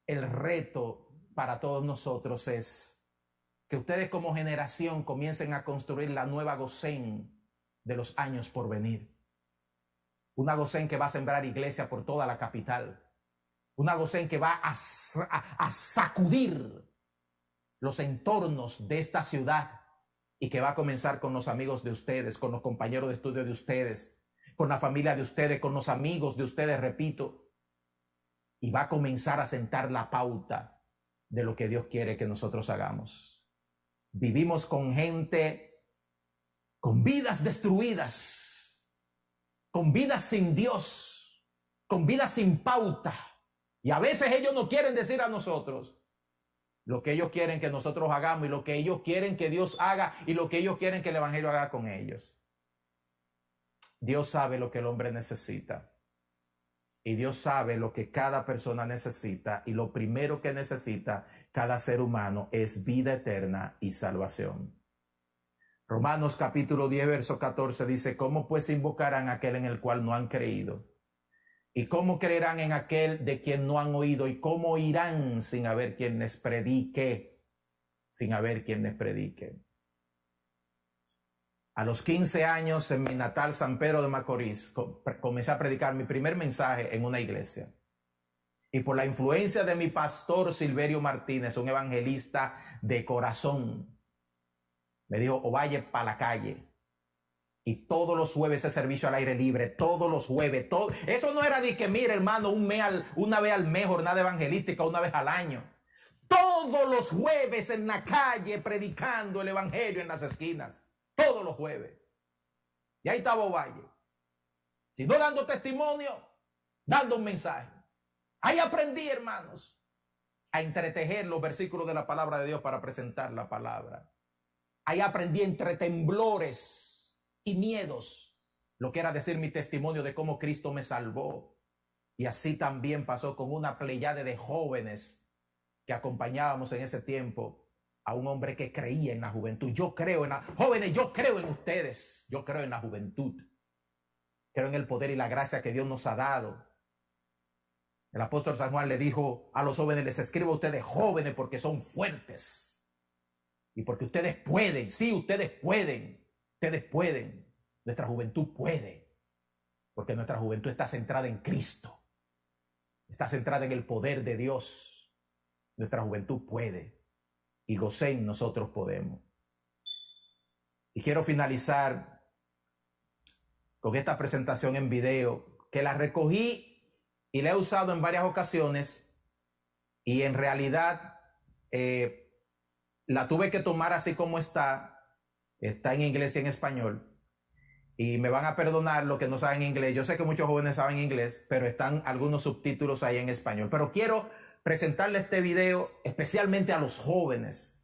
el reto para todos nosotros es que ustedes como generación comiencen a construir la nueva Gosén de los años por venir. Una Gosén que va a sembrar iglesia por toda la capital. Una Gosén que va a, a sacudir los entornos de esta ciudad y que va a comenzar con los amigos de ustedes, con los compañeros de estudio de ustedes, con la familia de ustedes, con los amigos de ustedes, repito, y va a comenzar a sentar la pauta de lo que Dios quiere que nosotros hagamos. Vivimos con gente con vidas destruidas, con vidas sin Dios, con vidas sin pauta. Y a veces ellos no quieren decir a nosotros lo que ellos quieren que nosotros hagamos y lo que ellos quieren que Dios haga y lo que ellos quieren que el Evangelio haga con ellos. Dios sabe lo que el hombre necesita. Y Dios sabe lo que cada persona necesita. Y lo primero que necesita cada ser humano es vida eterna y salvación. Romanos capítulo 10, verso 14 dice, ¿cómo pues invocarán aquel en el cual no han creído? ¿Y cómo creerán en aquel de quien no han oído? ¿Y cómo irán sin haber quien les predique? Sin haber quien les predique. A los 15 años en mi natal San Pedro de Macorís, comencé a predicar mi primer mensaje en una iglesia. Y por la influencia de mi pastor Silverio Martínez, un evangelista de corazón, me dijo, o vaya para la calle. Y todos los jueves ese servicio al aire libre, todos los jueves, todo. Eso no era de que, mire hermano, un mes una vez al mes, jornada evangelística, una vez al año. Todos los jueves en la calle predicando el evangelio en las esquinas. Todos los jueves. Y ahí estaba Valle. Si no dando testimonio, dando un mensaje. Ahí aprendí, hermanos, a entretejer los versículos de la palabra de Dios para presentar la palabra. Ahí aprendí entre temblores y miedos lo que era decir mi testimonio de cómo Cristo me salvó. Y así también pasó con una pleyade de jóvenes que acompañábamos en ese tiempo a un hombre que creía en la juventud. Yo creo en la jóvenes, yo creo en ustedes. Yo creo en la juventud. Creo en el poder y la gracia que Dios nos ha dado. El apóstol San Juan le dijo a los jóvenes, les escribo a ustedes jóvenes porque son fuertes y porque ustedes pueden, sí, ustedes pueden, ustedes pueden. Nuestra juventud puede, porque nuestra juventud está centrada en Cristo, está centrada en el poder de Dios. Nuestra juventud puede y gocen nosotros podemos. Y quiero finalizar con esta presentación en video que la recogí y la he usado en varias ocasiones y en realidad eh, la tuve que tomar así como está. Está en inglés y en español. Y me van a perdonar lo que no saben inglés. Yo sé que muchos jóvenes saben inglés, pero están algunos subtítulos ahí en español. Pero quiero presentarle este video especialmente a los jóvenes,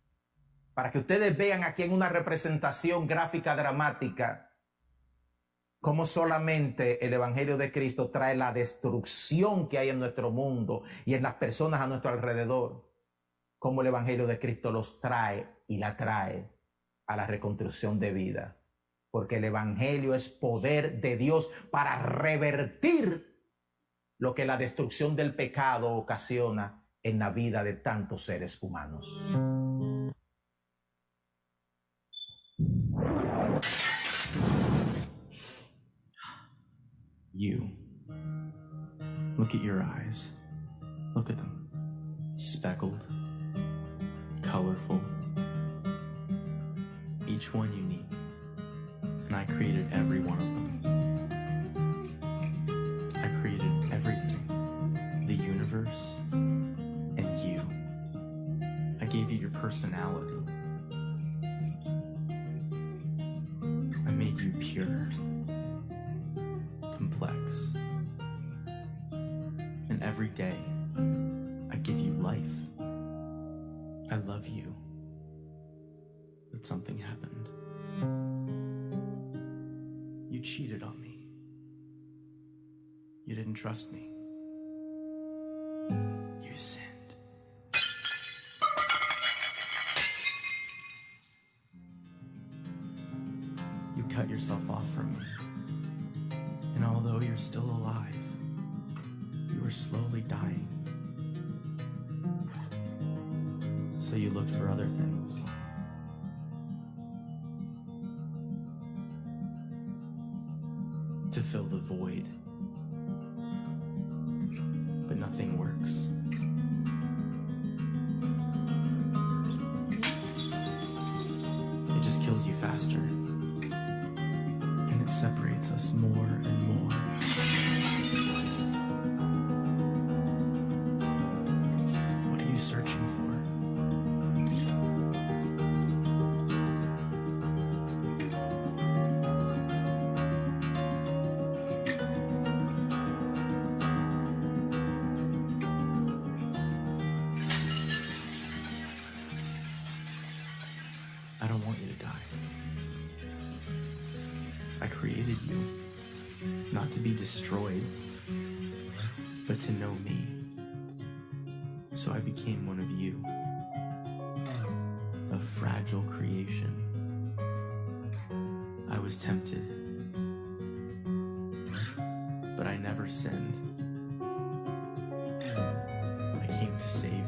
para que ustedes vean aquí en una representación gráfica dramática cómo solamente el Evangelio de Cristo trae la destrucción que hay en nuestro mundo y en las personas a nuestro alrededor cómo el Evangelio de Cristo los trae y la trae a la reconstrucción de vida. Porque el Evangelio es poder de Dios para revertir lo que la destrucción del pecado ocasiona en la vida de tantos seres humanos. You. Look at your eyes. Look at them. Speckled colorful, each one unique, and I created every one of them. I created everything, the universe, and you. I gave you your personality. I made you pure, complex, and every day Something happened. You cheated on me. You didn't trust me. You sinned. You cut yourself off from me. And although you're still alive, you are slowly dying. so you looked for other things. Fill the void. But nothing works. It just kills you faster. And it separates us more and be destroyed, but to know me. So I became one of you, a fragile creation. I was tempted, but I never sinned. I came to save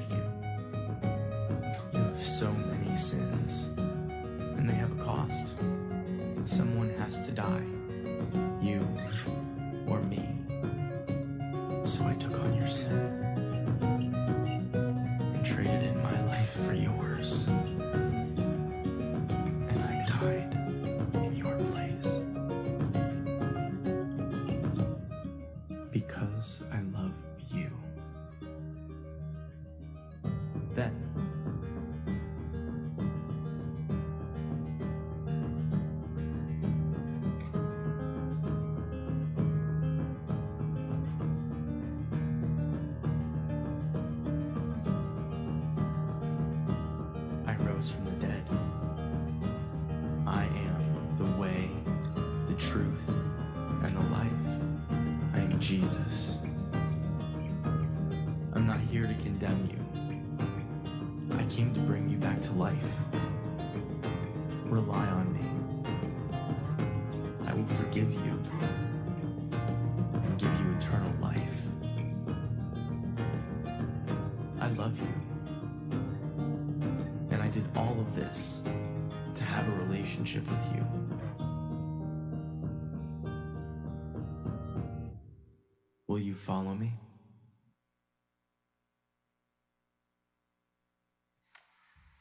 Will you follow me?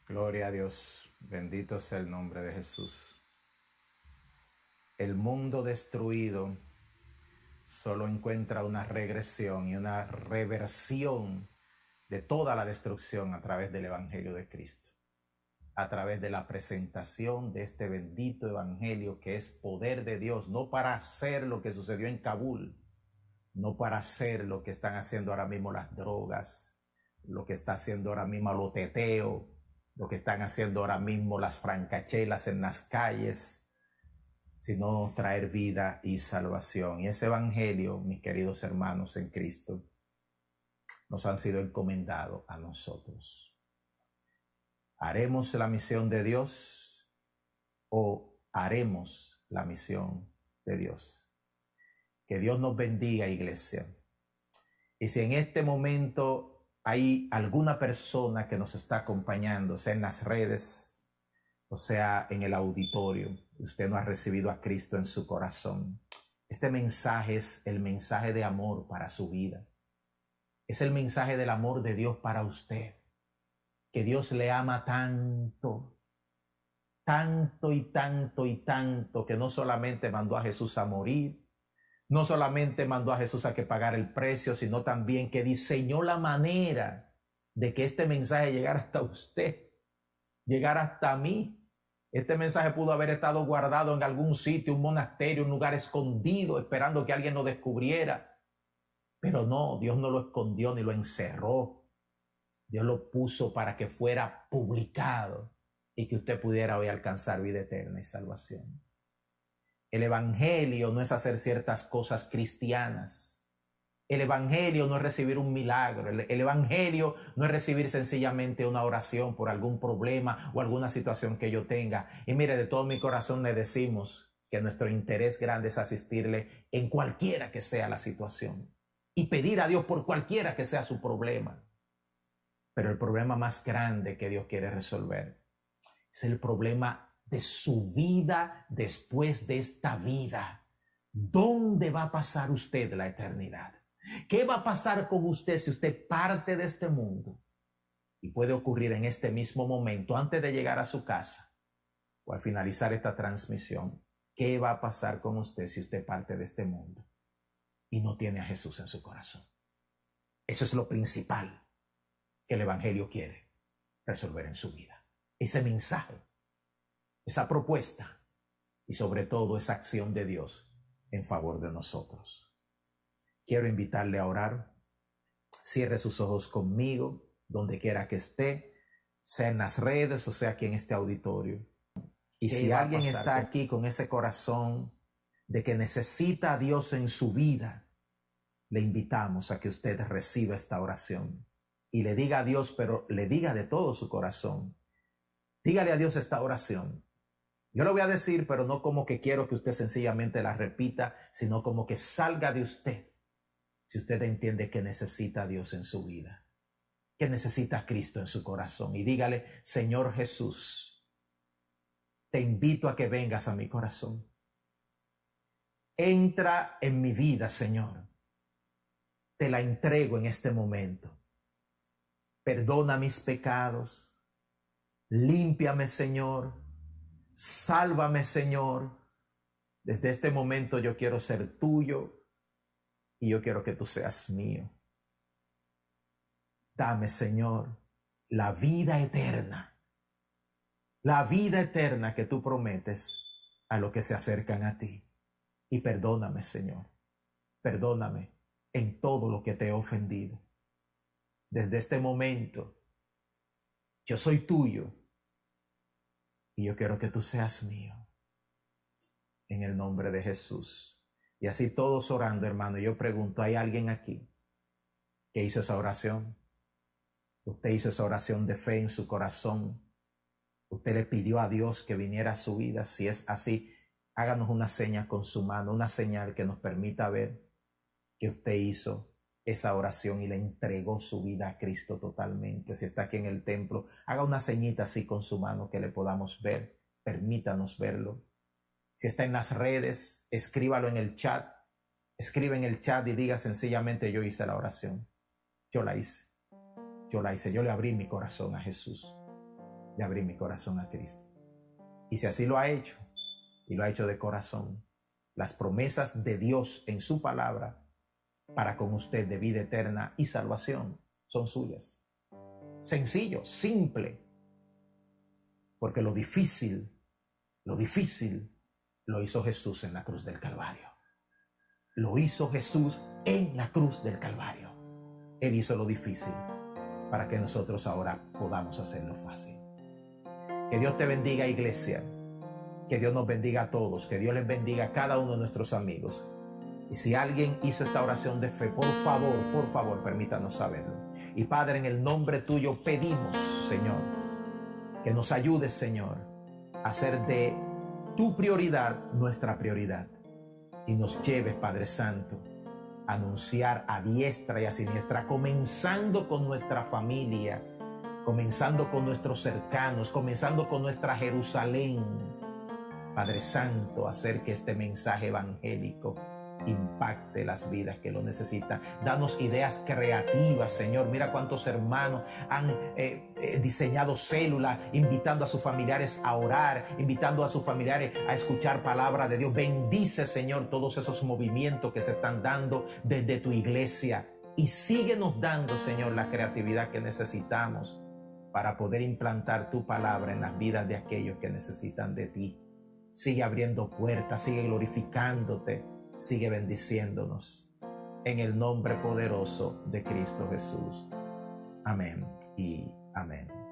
Gloria a Dios. Bendito sea el nombre de Jesús. El mundo destruido solo encuentra una regresión y una reversión de toda la destrucción a través del Evangelio de Cristo. A través de la presentación de este bendito Evangelio que es poder de Dios, no para hacer lo que sucedió en Kabul, no para hacer lo que están haciendo ahora mismo las drogas, lo que está haciendo ahora mismo lo teteo, lo que están haciendo ahora mismo las francachelas en las calles, sino traer vida y salvación. Y ese evangelio, mis queridos hermanos en Cristo, nos han sido encomendados a nosotros. ¿Haremos la misión de Dios o haremos la misión de Dios? Que Dios nos bendiga, iglesia. Y si en este momento hay alguna persona que nos está acompañando, sea en las redes, o sea en el auditorio, usted no ha recibido a Cristo en su corazón. Este mensaje es el mensaje de amor para su vida. Es el mensaje del amor de Dios para usted. Que Dios le ama tanto, tanto y tanto y tanto, que no solamente mandó a Jesús a morir, no solamente mandó a Jesús a que pagara el precio, sino también que diseñó la manera de que este mensaje llegara hasta usted, llegara hasta mí. Este mensaje pudo haber estado guardado en algún sitio, un monasterio, un lugar escondido, esperando que alguien lo descubriera. Pero no, Dios no lo escondió ni lo encerró. Dios lo puso para que fuera publicado y que usted pudiera hoy alcanzar vida eterna y salvación. El Evangelio no es hacer ciertas cosas cristianas. El Evangelio no es recibir un milagro. El, el, Evangelio no es recibir sencillamente una oración por algún problema o alguna situación que yo tenga. Y mire, de todo mi corazón le decimos que nuestro interés grande es asistirle en cualquiera que sea la situación y pedir a Dios por cualquiera que sea su problema. Pero el problema más grande que Dios quiere resolver es el problema de su vida después de esta vida. ¿Dónde va a pasar usted la eternidad? ¿Qué va a pasar con usted si usted parte de este mundo? Y puede ocurrir en este mismo momento, antes de llegar a su casa o al finalizar esta transmisión. ¿Qué va a pasar con usted si usted parte de este mundo y no tiene a Jesús en su corazón? Eso es lo principal que el Evangelio quiere resolver en su vida. Ese mensaje, esa propuesta y sobre todo esa acción de Dios en favor de nosotros. Quiero invitarle a orar. Cierre sus ojos conmigo, donde quiera que esté, sea en las redes o sea aquí en este auditorio. Y si alguien está aquí con ese corazón de que necesita a Dios en su vida, le invitamos a que usted reciba esta oración y le diga a Dios, pero le diga de todo su corazón. Dígale a Dios esta oración. Yo lo voy a decir, pero no como que quiero que usted sencillamente la repita, sino como que salga de usted si usted entiende que necesita a Dios en su vida, que necesita a Cristo en su corazón. Y dígale, Señor Jesús, te invito a que vengas a mi corazón. Entra en mi vida, Señor. Te la entrego en este momento. Perdona mis pecados. Límpiame, Señor. Sálvame, Señor. Desde este momento yo quiero ser tuyo y yo quiero que tú seas mío. Dame, Señor, la vida eterna, la vida eterna que tú prometes a los que se acercan a ti. Y perdóname, Señor, perdóname en todo lo que te he ofendido. Desde este momento, yo soy tuyo y yo quiero que tú seas mío. En el nombre de Jesús. Y así todos orando, hermano. Yo pregunto, ¿hay alguien aquí que hizo esa oración? Usted hizo esa oración de fe en su corazón. Usted le pidió a Dios que viniera a su vida. Si es así, háganos una seña con su mano, una señal que nos permita ver que usted hizo esa oración y le entregó su vida a Cristo totalmente. Si está aquí en el templo, haga una señita así con su mano que le podamos ver. Permítanos verlo. Si está en las redes, escríbalo en el chat. Escribe en el chat y diga sencillamente yo hice la oración. Yo la hice. Yo la hice. Yo le abrí mi corazón a Jesús. Le abrí mi corazón a Cristo. Y si así lo ha hecho, y lo ha hecho de corazón, las promesas de Dios en su palabra para con usted de vida eterna y salvación son suyas. Sencillo, simple. Porque lo difícil, lo difícil lo hizo Jesús en la cruz del Calvario. Lo hizo Jesús en la cruz del Calvario. Él hizo lo difícil para que nosotros ahora podamos hacerlo fácil. Que Dios te bendiga, iglesia. Que Dios nos bendiga a todos. Que Dios les bendiga a cada uno de nuestros amigos. Y si alguien hizo esta oración de fe, por favor, por favor, permítanos saberlo. Y Padre, en el nombre tuyo pedimos, Señor, que nos ayudes, Señor, a hacer de tu prioridad nuestra prioridad. Y nos lleves, Padre Santo, a anunciar a diestra y a siniestra, comenzando con nuestra familia, comenzando con nuestros cercanos, comenzando con nuestra Jerusalén. Padre Santo, hacer que este mensaje evangélico impacte las vidas que lo necesitan. Danos ideas creativas, Señor. Mira cuántos hermanos han eh, eh, diseñado células, invitando a sus familiares a orar, invitando a sus familiares a escuchar palabra de Dios. Bendice, Señor, todos esos movimientos que se están dando desde tu iglesia. Y síguenos dando, Señor, la creatividad que necesitamos para poder implantar tu palabra en las vidas de aquellos que necesitan de ti. Sigue abriendo puertas, sigue glorificándote sigue bendiciéndonos. En el nombre poderoso de Cristo Jesús. Amén y amén.